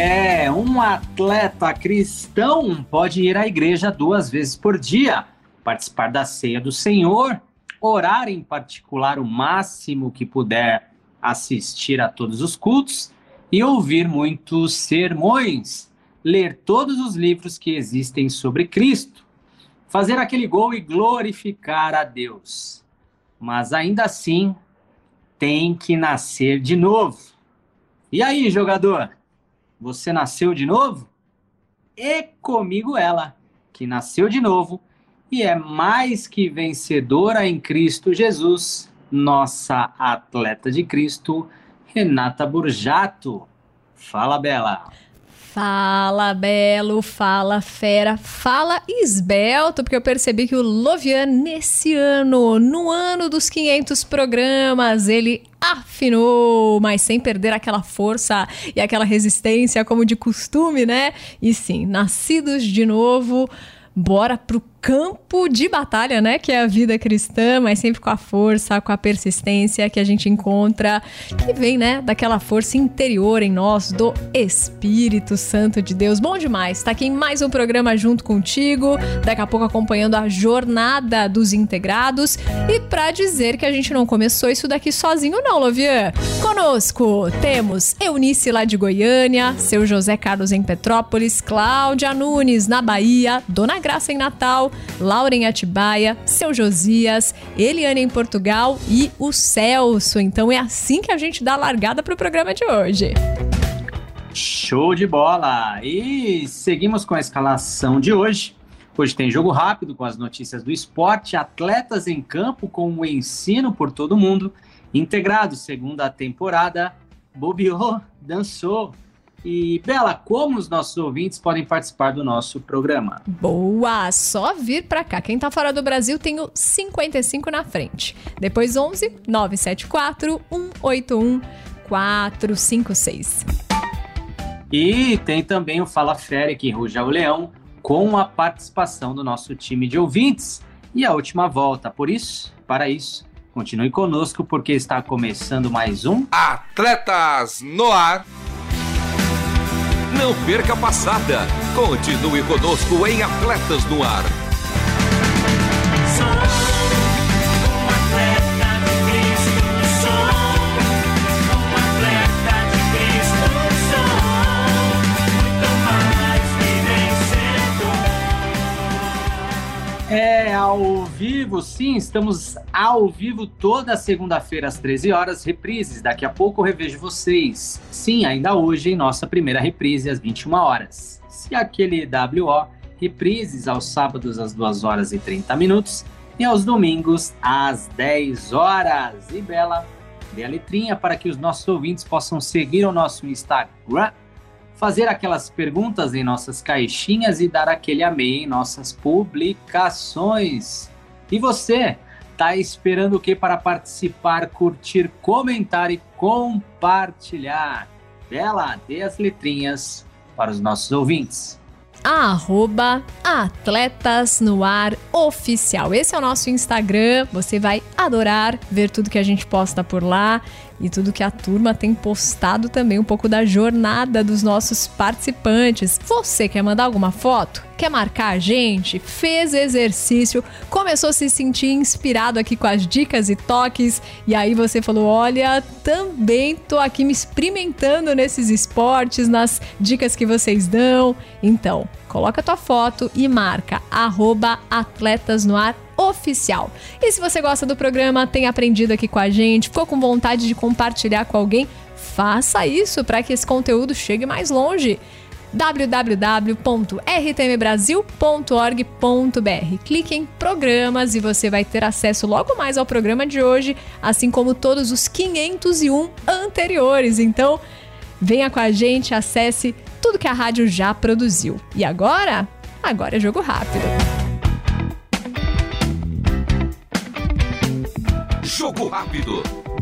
É, um atleta cristão pode ir à igreja duas vezes por dia, participar da ceia do Senhor, orar em particular o máximo que puder, assistir a todos os cultos e ouvir muitos sermões, ler todos os livros que existem sobre Cristo, fazer aquele gol e glorificar a Deus. Mas ainda assim, tem que nascer de novo. E aí, jogador? Você nasceu de novo? E comigo ela, que nasceu de novo e é mais que vencedora em Cristo Jesus, nossa atleta de Cristo, Renata Burjato. Fala, Bela. Fala, Belo, fala, fera, fala, esbelto, porque eu percebi que o Lovian, nesse ano, no ano dos 500 programas, ele afinou, mas sem perder aquela força e aquela resistência como de costume, né? E sim, nascidos de novo, bora pro campo de batalha, né? Que é a vida cristã, mas sempre com a força, com a persistência que a gente encontra, que vem, né, daquela força interior em nós, do Espírito Santo de Deus. Bom demais, tá aqui em mais um programa junto contigo, daqui a pouco acompanhando a jornada dos integrados. E para dizer que a gente não começou isso daqui sozinho, não, Lovian. Conosco temos Eunice lá de Goiânia, seu José Carlos em Petrópolis, Cláudia Nunes na Bahia, Dona Graça em Natal. Laura em Atibaia, seu Josias, Eliane em Portugal e o Celso. Então é assim que a gente dá a largada para o programa de hoje. Show de bola! E seguimos com a escalação de hoje. Hoje tem jogo rápido com as notícias do esporte, atletas em campo com o ensino por todo mundo, integrado segunda temporada, bobeou, dançou, e, Bela, como os nossos ouvintes podem participar do nosso programa? Boa! Só vir para cá. Quem tá fora do Brasil tem o 55 na frente. Depois 11 974 181 456. E tem também o Fala Fera que ruja o leão com a participação do nosso time de ouvintes e a última volta. Por isso, para isso, continue conosco porque está começando mais um Atletas no Ar. Não perca a passada. Continue conosco em Atletas no Ar. É ao vivo, sim, estamos ao vivo toda segunda-feira às 13 horas, reprises. Daqui a pouco eu revejo vocês. Sim, ainda hoje em nossa primeira reprise às 21 horas. Se aquele WO, reprises aos sábados às 2 horas e 30 minutos e aos domingos às 10 horas. E Bela, dê a letrinha para que os nossos ouvintes possam seguir o nosso Instagram fazer aquelas perguntas em nossas caixinhas e dar aquele amei em nossas publicações. E você, tá esperando o que para participar, curtir, comentar e compartilhar? Bela, dê as letrinhas para os nossos ouvintes. Arroba Atletas no Ar Oficial. Esse é o nosso Instagram. Você vai adorar ver tudo que a gente posta por lá e tudo que a turma tem postado também, um pouco da jornada dos nossos participantes. Você quer mandar alguma foto? Quer marcar a gente? Fez exercício, começou a se sentir inspirado aqui com as dicas e toques, e aí você falou: Olha, também tô aqui me experimentando nesses esportes, nas dicas que vocês dão. Então, coloca a tua foto e marca atletas no ar oficial. E se você gosta do programa, tem aprendido aqui com a gente, ficou com vontade de compartilhar com alguém, faça isso para que esse conteúdo chegue mais longe www.rtmbrasil.org.br. Clique em programas e você vai ter acesso logo mais ao programa de hoje, assim como todos os 501 anteriores. Então, Venha com a gente, acesse tudo que a rádio já produziu. E agora? Agora é jogo rápido. Jogo rápido.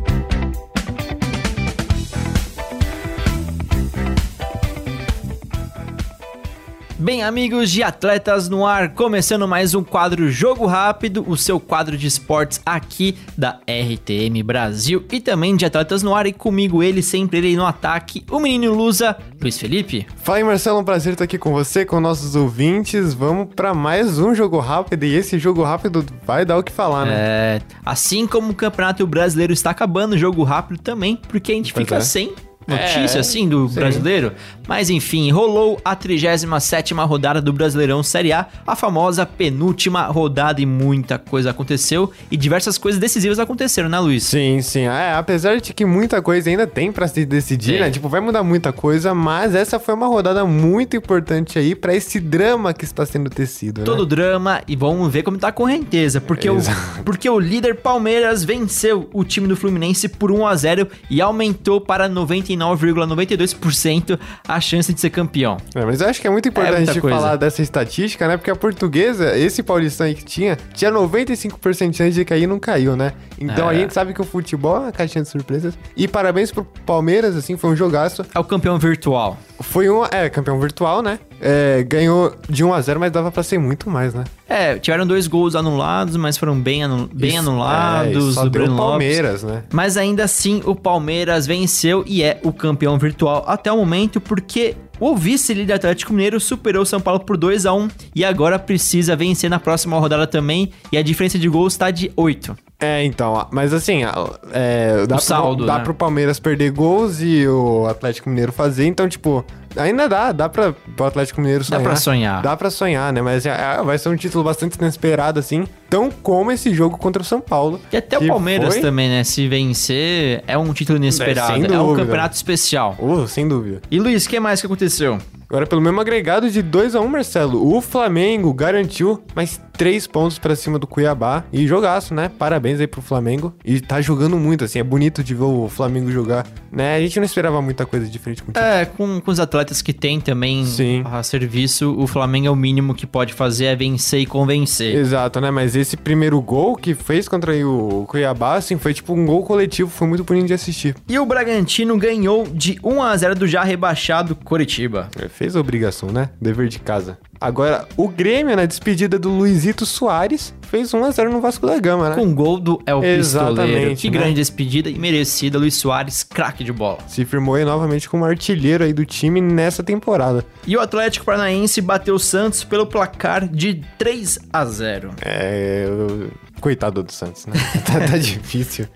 Bem, amigos de Atletas no Ar, começando mais um quadro Jogo Rápido, o seu quadro de esportes aqui da RTM Brasil e também de Atletas no Ar. E comigo ele, sempre ele no ataque, o menino Lusa, Luiz Felipe. Fala aí, Marcelo, um prazer estar aqui com você, com nossos ouvintes. Vamos para mais um Jogo Rápido e esse Jogo Rápido vai dar o que falar, né? É, assim como o Campeonato Brasileiro está acabando, o Jogo Rápido também, porque a gente Pois fica é. sem notícia, É, assim, do sim. brasileiro. Mas enfim, rolou a 37ª rodada do Brasileirão Série A, a famosa penúltima rodada e muita coisa aconteceu e diversas coisas decisivas aconteceram, né, Luiz? Sim, sim. É, apesar de que muita coisa ainda tem pra se decidir, Tem. né? Tipo, vai mudar muita coisa, mas essa foi uma rodada muito importante aí pra esse drama que está sendo tecido, né? Todo drama e vamos ver como tá a correnteza, porque o, porque o líder Palmeiras venceu o time do Fluminense por 1 a 0 e aumentou para 99,92% a chance de ser campeão. É, mas eu acho que é muito importante coisa. falar dessa estatística, né? Porque a portuguesa, esse paulistão aí que tinha, tinha 95% de chance de cair e não caiu, né? Então É. a gente sabe que o futebol é uma caixinha de surpresas. E parabéns pro Palmeiras, assim, foi um jogaço. É o campeão virtual. Foi um, é, campeão virtual, né? É, ganhou de 1 a 0 mas dava pra ser muito mais, né? É, tiveram dois gols anulados, mas foram bem, anu- bem Isso, anulados é, só do deu Breno Lopes. Palmeiras, né? Mas ainda assim, o Palmeiras venceu e é o campeão virtual até o momento, porque o vice-líder Atlético Mineiro superou o São Paulo por 2 a 1 e agora precisa vencer na próxima rodada também, e a diferença de gols está de 8. É, então, mas assim, é, dá, O saldo, pro, dá né? pro Palmeiras perder gols e o Atlético Mineiro fazer, então, tipo, ainda dá, dá pra, pro Atlético Mineiro Dá sonhar. pra sonhar. Dá pra sonhar, né? Mas é, é, vai ser um título bastante inesperado, assim, tão como esse jogo contra o São Paulo. E até o Palmeiras foi- também, né? Se vencer, é um título inesperado. sem É um campeonato especial. Uh, sem dúvida. E Luiz, o que mais que aconteceu? Agora, pelo mesmo agregado de 2 a 1 Marcelo, o Flamengo garantiu mais 3 pontos pra cima do Cuiabá. E jogaço, né? Parabéns aí pro Flamengo. E tá jogando muito, assim, é bonito de ver o Flamengo jogar, né? A gente não esperava muita coisa diferente com o time. É, com, com os atletas que tem também Sim. a serviço, o Flamengo é o mínimo que pode fazer, é vencer e convencer. Exato, né? Mas esse primeiro gol que fez contra o Cuiabá, assim, foi tipo um gol coletivo, foi muito bonito de assistir. E o Bragantino ganhou de 1 a 0 do já rebaixado Coritiba. É, Fez a obrigação, né? Dever de casa. Agora, o Grêmio, na despedida do Luizito Soares, fez 1x0 no Vasco da Gama, né? Com gol do El Pistoleiro. Exatamente, Que né? grande despedida e merecida, Luiz Soares, craque de bola. Se firmou aí novamente como artilheiro aí do time nessa temporada. E o Atlético Paranaense bateu o Santos pelo placar de 3 a 0. É. Coitado do Santos, né? tá, tá difícil.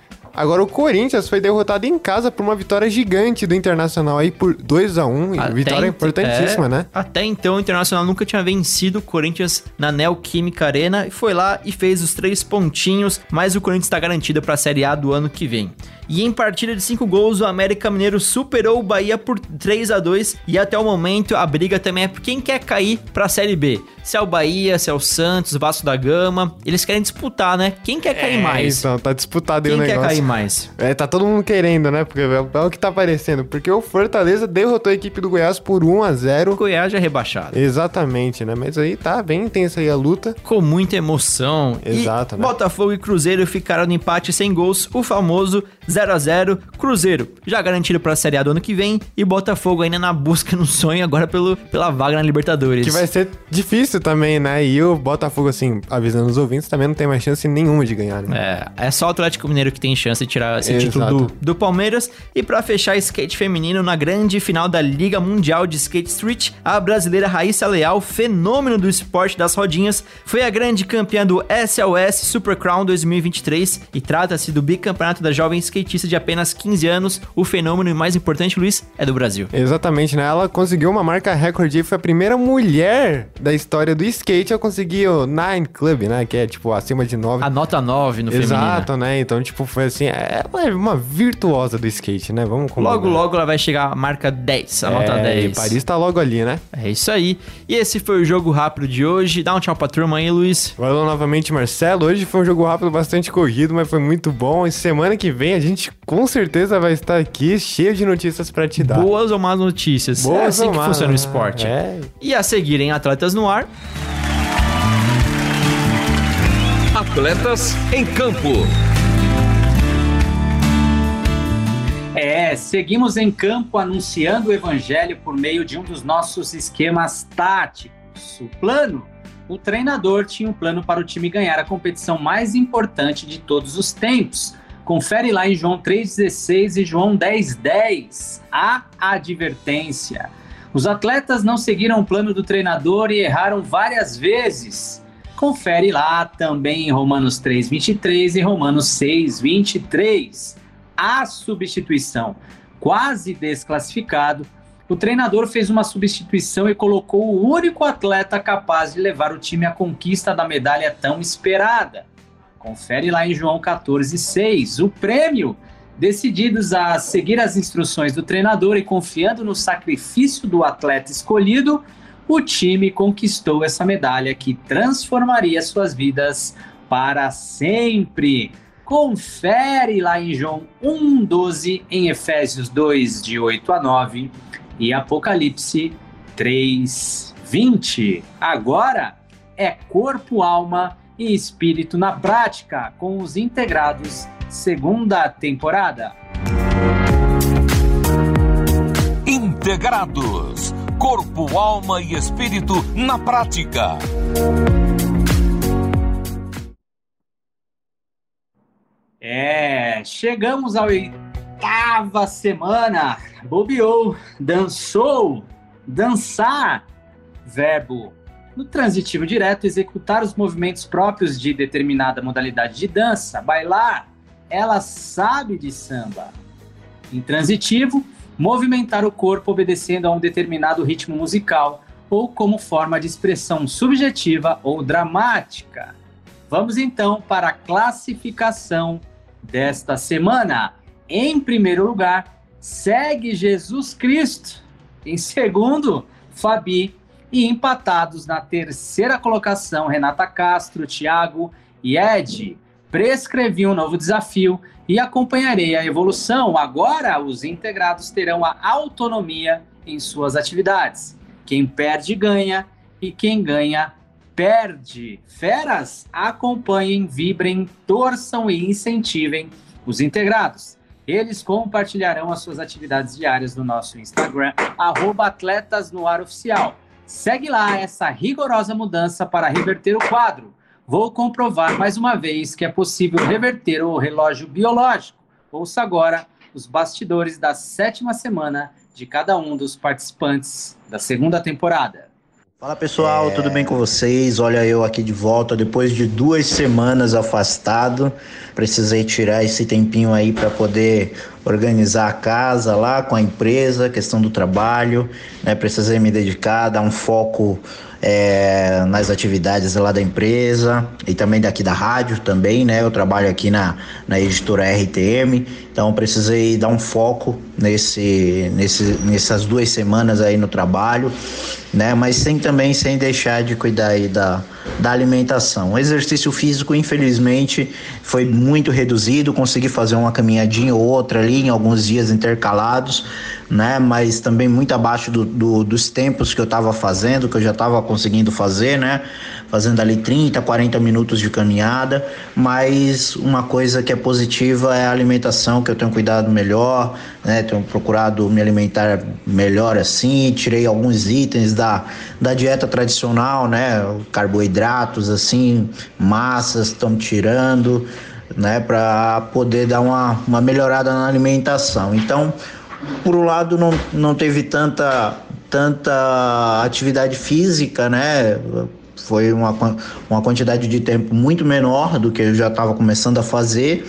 Agora o Corinthians foi derrotado em casa por uma vitória gigante do Internacional aí por 2 a 1 e Até vitória importantíssima, é, né? Até então, o Internacional nunca tinha vencido o Corinthians na Neoquímica Arena e foi lá e fez os três pontinhos, mas o Corinthians está garantido para a Série A do ano que vem. E em partida de cinco gols, o América Mineiro superou o Bahia por 3 a 2 e até o momento a briga também é por quem quer cair para a Série B. Se é o Bahia, se é o Santos, Vasco da Gama, eles querem disputar, né? Quem quer cair mais? Então, tá disputado aí Quem o quer negócio. cair mais? É, tá todo mundo querendo, né? Porque é o que tá aparecendo. Porque o Fortaleza derrotou a equipe do Goiás por 1 a 0 O Goiás já é rebaixado. Exatamente, né? Mas aí tá bem intensa aí a luta. com muita emoção. Exato, e né? Botafogo e Cruzeiro ficaram no empate sem gols, o famoso 0 a 0 Cruzeiro já garantido para a Série A do ano que vem e Botafogo ainda na busca no sonho agora pelo, pela vaga na Libertadores. Que vai ser difícil também, né? E o Botafogo, assim, avisando os ouvintes, também não tem mais chance nenhuma de ganhar, né? É, é só o Atlético Mineiro que tem chance de tirar esse Exato. título do, do Palmeiras. E pra fechar skate feminino na grande final da Liga Mundial de Skate Street, a brasileira Raíssa Leal, fenômeno do esporte das rodinhas, foi a grande campeã do SLS Super Crown 2023 e trata-se do bicampeonato da jovem skatista de apenas 15 anos. O fenômeno e mais importante, Luiz, é do Brasil. Exatamente, né? Ela conseguiu uma marca recorde e foi a primeira mulher da história do skate a conseguir o Nine Club, né? Que é, tipo, acima de 9. A nota 9 no feminino. Exato, né? Então, tipo, foi assim, ela é uma virtuosa do skate, né? Vamos combinar. Logo, logo ela vai chegar à marca 10, a nota é, 10. E Paris tá logo ali, né? É isso aí. E esse foi o jogo rápido de hoje. Dá um tchau pra turma aí, Luiz. Valeu novamente, Marcelo. Hoje foi um jogo rápido, bastante corrido, mas foi muito bom. E semana que vem a a gente com certeza vai estar aqui cheio de notícias para te dar. Boas ou más notícias. Boas é assim ou que más, funciona o né? esporte. É. E a seguir em Atletas no Ar, Atletas em campo. É, seguimos em campo anunciando o evangelho por meio de um dos nossos esquemas táticos. O plano? O treinador tinha um plano para o time ganhar a competição mais importante de todos os tempos. Confere lá em João 3,16 e João 10,10. A advertência. Os atletas não seguiram o plano do treinador e erraram várias vezes. Confere lá também em Romanos 3,23 e Romanos 6,23 a substituição. Quase desclassificado, o treinador fez uma substituição e colocou o único atleta capaz de levar o time à conquista da medalha tão esperada. Confere lá em João 14,6. O prêmio, decididos a seguir as instruções do treinador e confiando no sacrifício do atleta escolhido, o time conquistou essa medalha que transformaria suas vidas para sempre. Confere lá em João 1,12, em Efésios 2, de 8 a 9 e Apocalipse 3, 20. Agora é corpo, alma e espírito na prática, com os integrados, segunda temporada. Integrados. Corpo, alma e espírito na prática. É, chegamos à oitava semana. Bobeou, dançou, dançar, verbo no transitivo direto, executar os movimentos próprios de determinada modalidade de dança, bailar, ela sabe de samba. Intransitivo, movimentar o corpo obedecendo a um determinado ritmo musical ou como forma de expressão subjetiva ou dramática. Vamos então para a classificação desta semana. Em primeiro lugar, segue Jesus Cristo. Em segundo, Fabi. E empatados na terceira colocação, Renata Castro, Thiago e Ed. Prescrevi um novo desafio e acompanharei a evolução. Agora, os integrados terão a autonomia em suas atividades. Quem perde, ganha, e quem ganha, perde. Feras, acompanhem, vibrem, torçam e incentivem os integrados. Eles compartilharão as suas atividades diárias no nosso Instagram, arroba Atletas no Ar Oficial. Segue lá essa rigorosa mudança para reverter o quadro. Vou comprovar mais uma vez que é possível reverter o relógio biológico. Ouça agora os bastidores da sétima semana de cada um dos participantes da segunda temporada. Fala pessoal, tudo bem com vocês? Olha eu aqui de volta depois de duas semanas afastado. Precisei tirar esse tempinho aí para poder organizar a casa lá com a empresa, questão do trabalho, né? Precisei me dedicar, dar um foco é, nas atividades lá da empresa e também daqui da rádio também, né? Eu trabalho aqui na, na editora RTM, então precisei dar um foco nesse, nesse, nessas duas semanas aí no trabalho, né? Mas sem também sem deixar de cuidar aí da, da alimentação. O exercício físico, infelizmente, foi muito reduzido, consegui fazer uma caminhadinha ou outra ali em alguns dias intercalados, né? Mas também muito abaixo do, do, dos tempos que eu estava fazendo, que eu já estava conseguindo fazer, né? Fazendo ali 30, 40 minutos de caminhada, mas uma coisa que é positiva é a alimentação, que eu tenho cuidado melhor, né? Tenho procurado me alimentar melhor assim, tirei alguns itens da, da dieta tradicional, né? Carboidratos assim, massas, estamos tirando, né? Para poder dar uma, uma melhorada na alimentação. Então, por um lado não, não teve tanta tanta atividade física, né? Foi uma, uma quantidade de tempo muito menor do que eu já estava começando a fazer,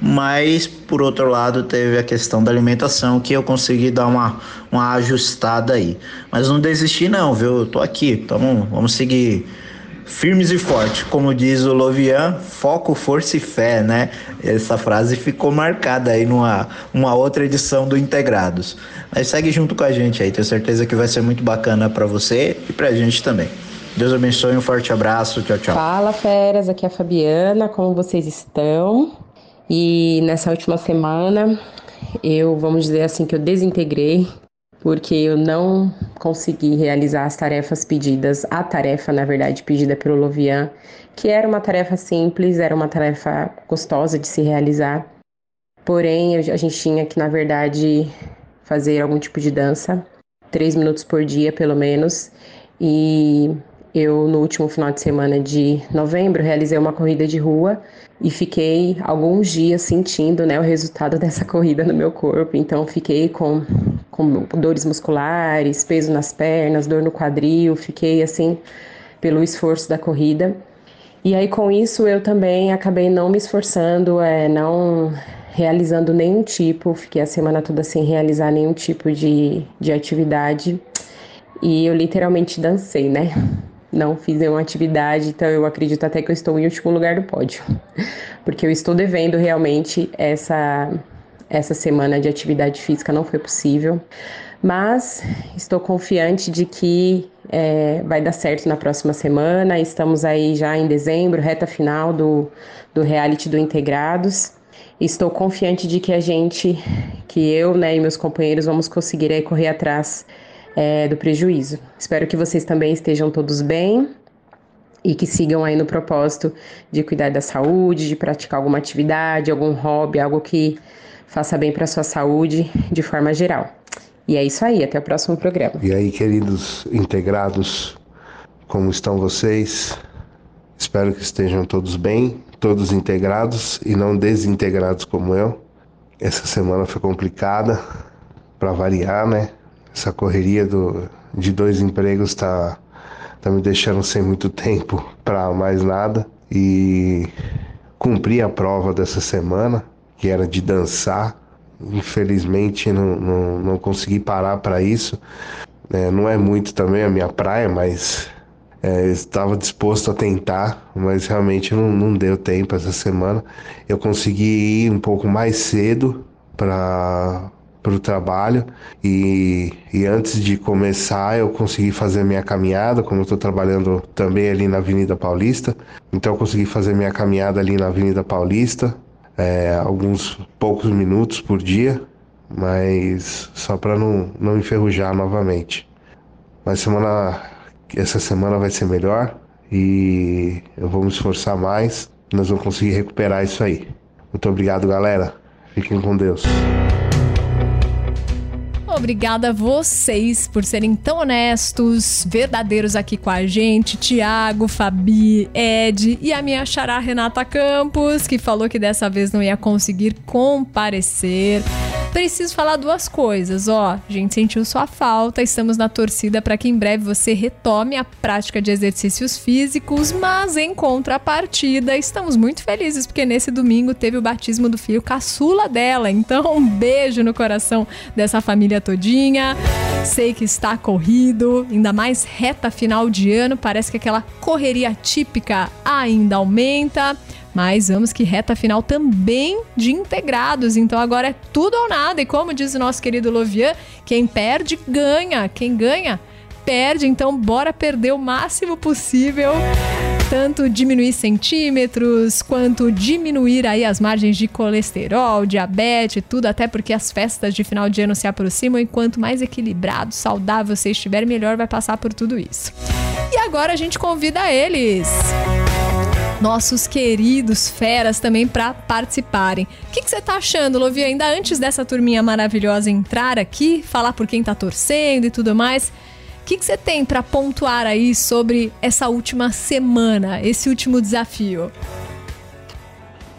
mas por outro lado teve a questão da alimentação que eu consegui dar uma, uma ajustada aí. Mas não desisti não, viu? Eu tô aqui, tamo, vamos seguir firmes e fortes, como diz o Lovian, foco, força e fé, né? Essa frase ficou marcada aí numa uma outra edição do Integrados. Mas segue junto com a gente aí, tenho certeza que vai ser muito bacana para você e pra gente também. Deus abençoe, um forte abraço, tchau, tchau. Fala, feras, aqui é a Fabiana, como vocês estão? E nessa última semana, eu, vamos dizer assim, que eu desintegrei, porque eu não consegui realizar as tarefas pedidas, a tarefa, na verdade, pedida pelo Lovian, que era uma tarefa simples, era uma tarefa gostosa de se realizar. Porém, a gente tinha que, na verdade, fazer algum tipo de dança, três minutos por dia, pelo menos. E eu, no último final de semana de novembro, realizei uma corrida de rua e fiquei alguns dias sentindo né, o resultado dessa corrida no meu corpo. Então, fiquei com, com dores musculares, peso nas pernas, dor no quadril, fiquei assim pelo esforço da corrida. E aí, com isso, eu também acabei não me esforçando, é, não realizando nenhum tipo, fiquei a semana toda sem realizar nenhum tipo de, de atividade. E eu literalmente dancei, né? Não fiz nenhuma atividade, então eu acredito até que eu estou em último lugar do pódio. Porque eu estou devendo realmente essa, essa semana de atividade física, não foi possível. Mas estou confiante de que é, vai dar certo na próxima semana. Estamos aí já em dezembro, reta final do, do reality do Integrados. Estou confiante de que a gente, que eu né, e meus companheiros, vamos conseguir aí correr atrás é, do prejuízo. Espero que vocês também estejam todos bem e que sigam aí no propósito de cuidar da saúde, de praticar alguma atividade, algum hobby, algo que faça bem para sua saúde de forma geral. E é isso aí, até o próximo programa. E aí, queridos integrados, como estão vocês? Espero que estejam todos bem, todos integrados e não desintegrados como eu. Essa semana foi complicada, para variar, né? Essa correria do, de dois empregos está tá me deixando sem muito tempo para mais nada. E cumpri a prova dessa semana, que era de dançar. Infelizmente não, não, não consegui parar para isso. É, não é muito também a minha praia, mas é, estava disposto a tentar, mas realmente não, não deu tempo essa semana. Eu consegui ir um pouco mais cedo para o trabalho e, e antes de começar eu consegui fazer minha caminhada, como eu estou trabalhando também ali na Avenida Paulista, então eu consegui fazer minha caminhada ali na Avenida Paulista, é, alguns poucos minutos por dia, mas só para não, não enferrujar novamente. Mas semana essa semana vai ser melhor e eu vou me esforçar mais. Nós vamos conseguir recuperar isso aí. Muito obrigado, galera. Fiquem com Deus. Obrigada a vocês por serem tão honestos, verdadeiros aqui com a gente. Tiago, Fabi, Ed e a minha xará Renata Campos, que falou que dessa vez não ia conseguir comparecer preciso falar duas coisas. Ó, a gente sentiu sua falta, estamos na torcida para que em breve você retome a prática de exercícios físicos, mas em contrapartida, estamos muito felizes porque nesse domingo teve o batismo do filho caçula dela. Então, um beijo no coração dessa família todinha. Sei que está corrido, ainda mais reta final de ano, parece que aquela correria típica ainda aumenta. Mas vamos que reta final também de integrados. Então agora é tudo ou nada. E como diz o nosso querido Lovian, quem perde, ganha. Quem ganha, perde. Então bora perder o máximo possível. Tanto diminuir centímetros, quanto diminuir aí as margens de colesterol, diabetes, tudo, até porque as festas de final de ano se aproximam e quanto mais equilibrado, saudável você estiver, melhor vai passar por tudo isso. E agora a gente convida eles nossos queridos feras também para participarem. O que, você tá achando, Lovi? Ainda antes dessa turminha maravilhosa entrar aqui, falar por quem tá torcendo e tudo mais, o que, você tem para pontuar aí sobre essa última semana, esse último desafio?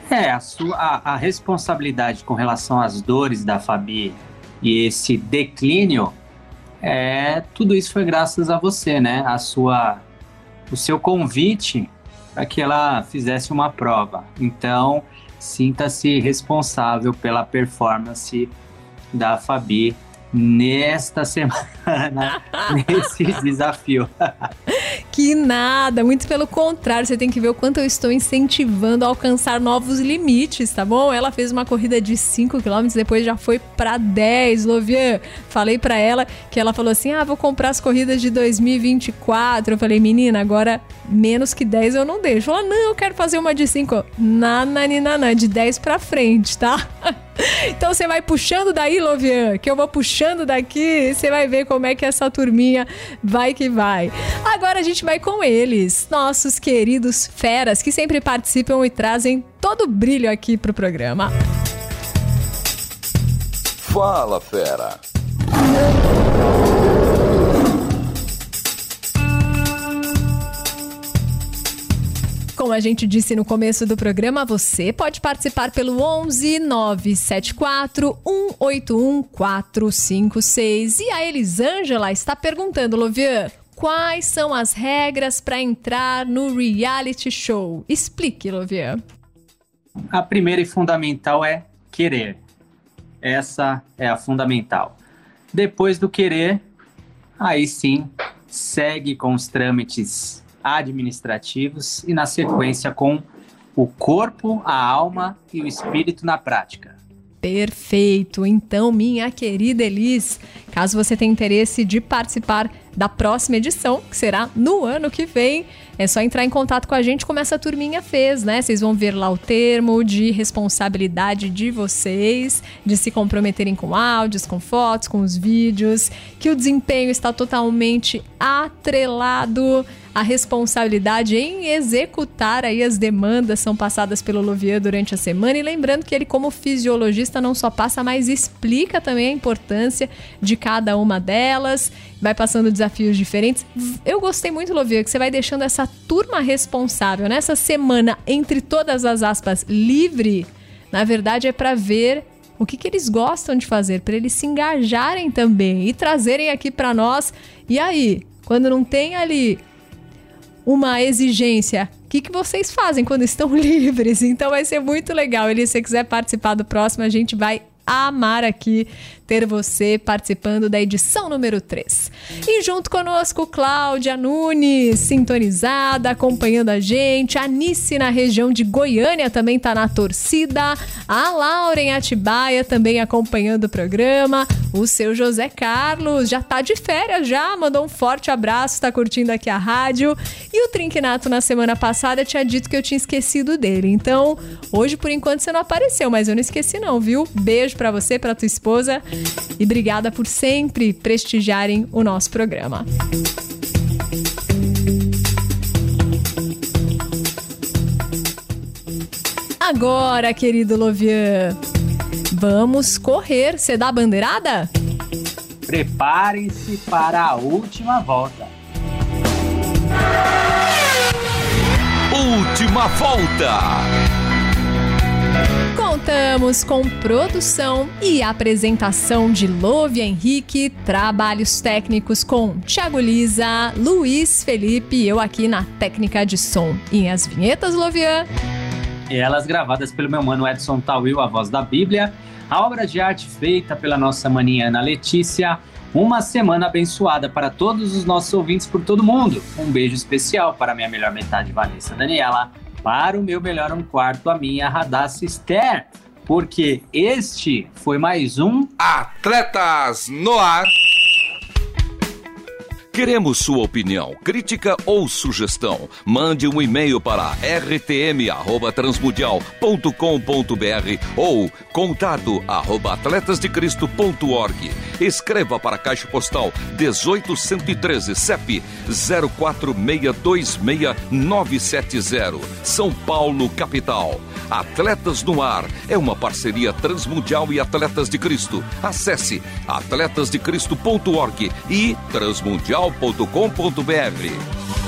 É, a, sua, a, a responsabilidade com relação às dores da Fabi e esse declínio, é, tudo isso foi graças a você, né? A sua, o seu convite para que ela fizesse uma prova. Então, sinta-se responsável pela performance da Fabi nesta semana, nesse desafio. Que nada, muito pelo contrário, você tem que ver o quanto eu estou incentivando a alcançar novos limites, tá bom? Ela fez uma corrida de 5 km, depois já foi para 10, Lovian. Falei para ela que ela falou assim: "Ah, vou comprar as corridas de 2024". Eu falei: "Menina, agora menos que 10 eu não deixo". Ela: "Não, eu quero fazer uma de 5". Nananina, de 10 para frente, tá? Então você vai puxando daí, Lovian, que eu vou puxando daqui, você vai ver como é que essa turminha vai que vai. Agora gente vai com eles, nossos queridos feras, que sempre participam e trazem todo o brilho aqui pro programa. Fala, fera. Como a gente disse no começo do programa, você pode participar pelo 11 974 181 456. E a Elisângela está perguntando, Lovian, quais são as regras para entrar no reality show? Explique, Lovian. A primeira e fundamental é querer. Essa é a fundamental. Depois do querer, aí sim, segue com os trâmites administrativos e, na sequência, com o corpo, a alma e o espírito na prática. Perfeito! Então, minha querida Elis, caso você tenha interesse de participar da próxima edição, que será no ano que vem, é só entrar em contato com a gente como essa turminha fez, né? Vocês vão ver lá o termo de responsabilidade de vocês, de se comprometerem com áudios, com fotos, com os vídeos, que o desempenho está totalmente atrelado a responsabilidade em executar aí as demandas são passadas pelo Lovier durante a semana e lembrando que ele como fisiologista não só passa, mas explica também a importância de cada uma delas, vai passando desafios diferentes. Eu gostei muito, Lovier, que você vai deixando essa turma responsável nessa semana entre todas as aspas livre, na verdade é para ver o que, que eles gostam de fazer, para eles se engajarem também e trazerem aqui para nós. E aí, quando não tem ali uma exigência. O que, que vocês fazem quando estão livres? Então vai ser muito legal. E se você quiser participar do próximo, a gente vai amar aqui ter você participando da edição número 3. E junto conosco, Cláudia Nunes, sintonizada, acompanhando a gente. A Nice, na região de Goiânia, também tá na torcida. A Laura em Atibaia, também acompanhando o programa. O seu José Carlos já tá de férias já, mandou um forte abraço, tá curtindo aqui a rádio. E o Trinquinato, na semana passada, tinha dito que eu tinha esquecido dele. Então, hoje, por enquanto, você não apareceu, mas eu não esqueci não, viu? Beijo para você, para tua esposa e obrigada por sempre prestigiarem o nosso programa. Agora, querido Lovian, vamos correr. Você dá a bandeirada? Preparem-se para a última volta. Última volta. Contamos com produção e apresentação de Love Henrique, trabalhos técnicos com Thiago Lisa, Luiz Felipe e eu aqui na técnica de som. E as vinhetas, Lovian? Elas gravadas pelo meu mano Edson Tawil, a voz da Bíblia, a obra de arte feita pela nossa maninha Ana Letícia. Uma semana abençoada para todos os nossos ouvintes por todo mundo. Um beijo especial para minha melhor metade, Vanessa Daniela para o meu melhor um quarto, a minha Radassa Esther, porque este foi mais um Atletas no Ar. Queremos sua opinião, crítica ou sugestão. Mande um e-mail para rtm@transmundial.com.br ou contato@atletasdecristo.org. Escreva para a Caixa Postal 18113, CEP 04626970, São Paulo, capital. Atletas no Ar é uma parceria Transmundial e Atletas de Cristo. Acesse atletasdecristo.org e transmundial.com.br.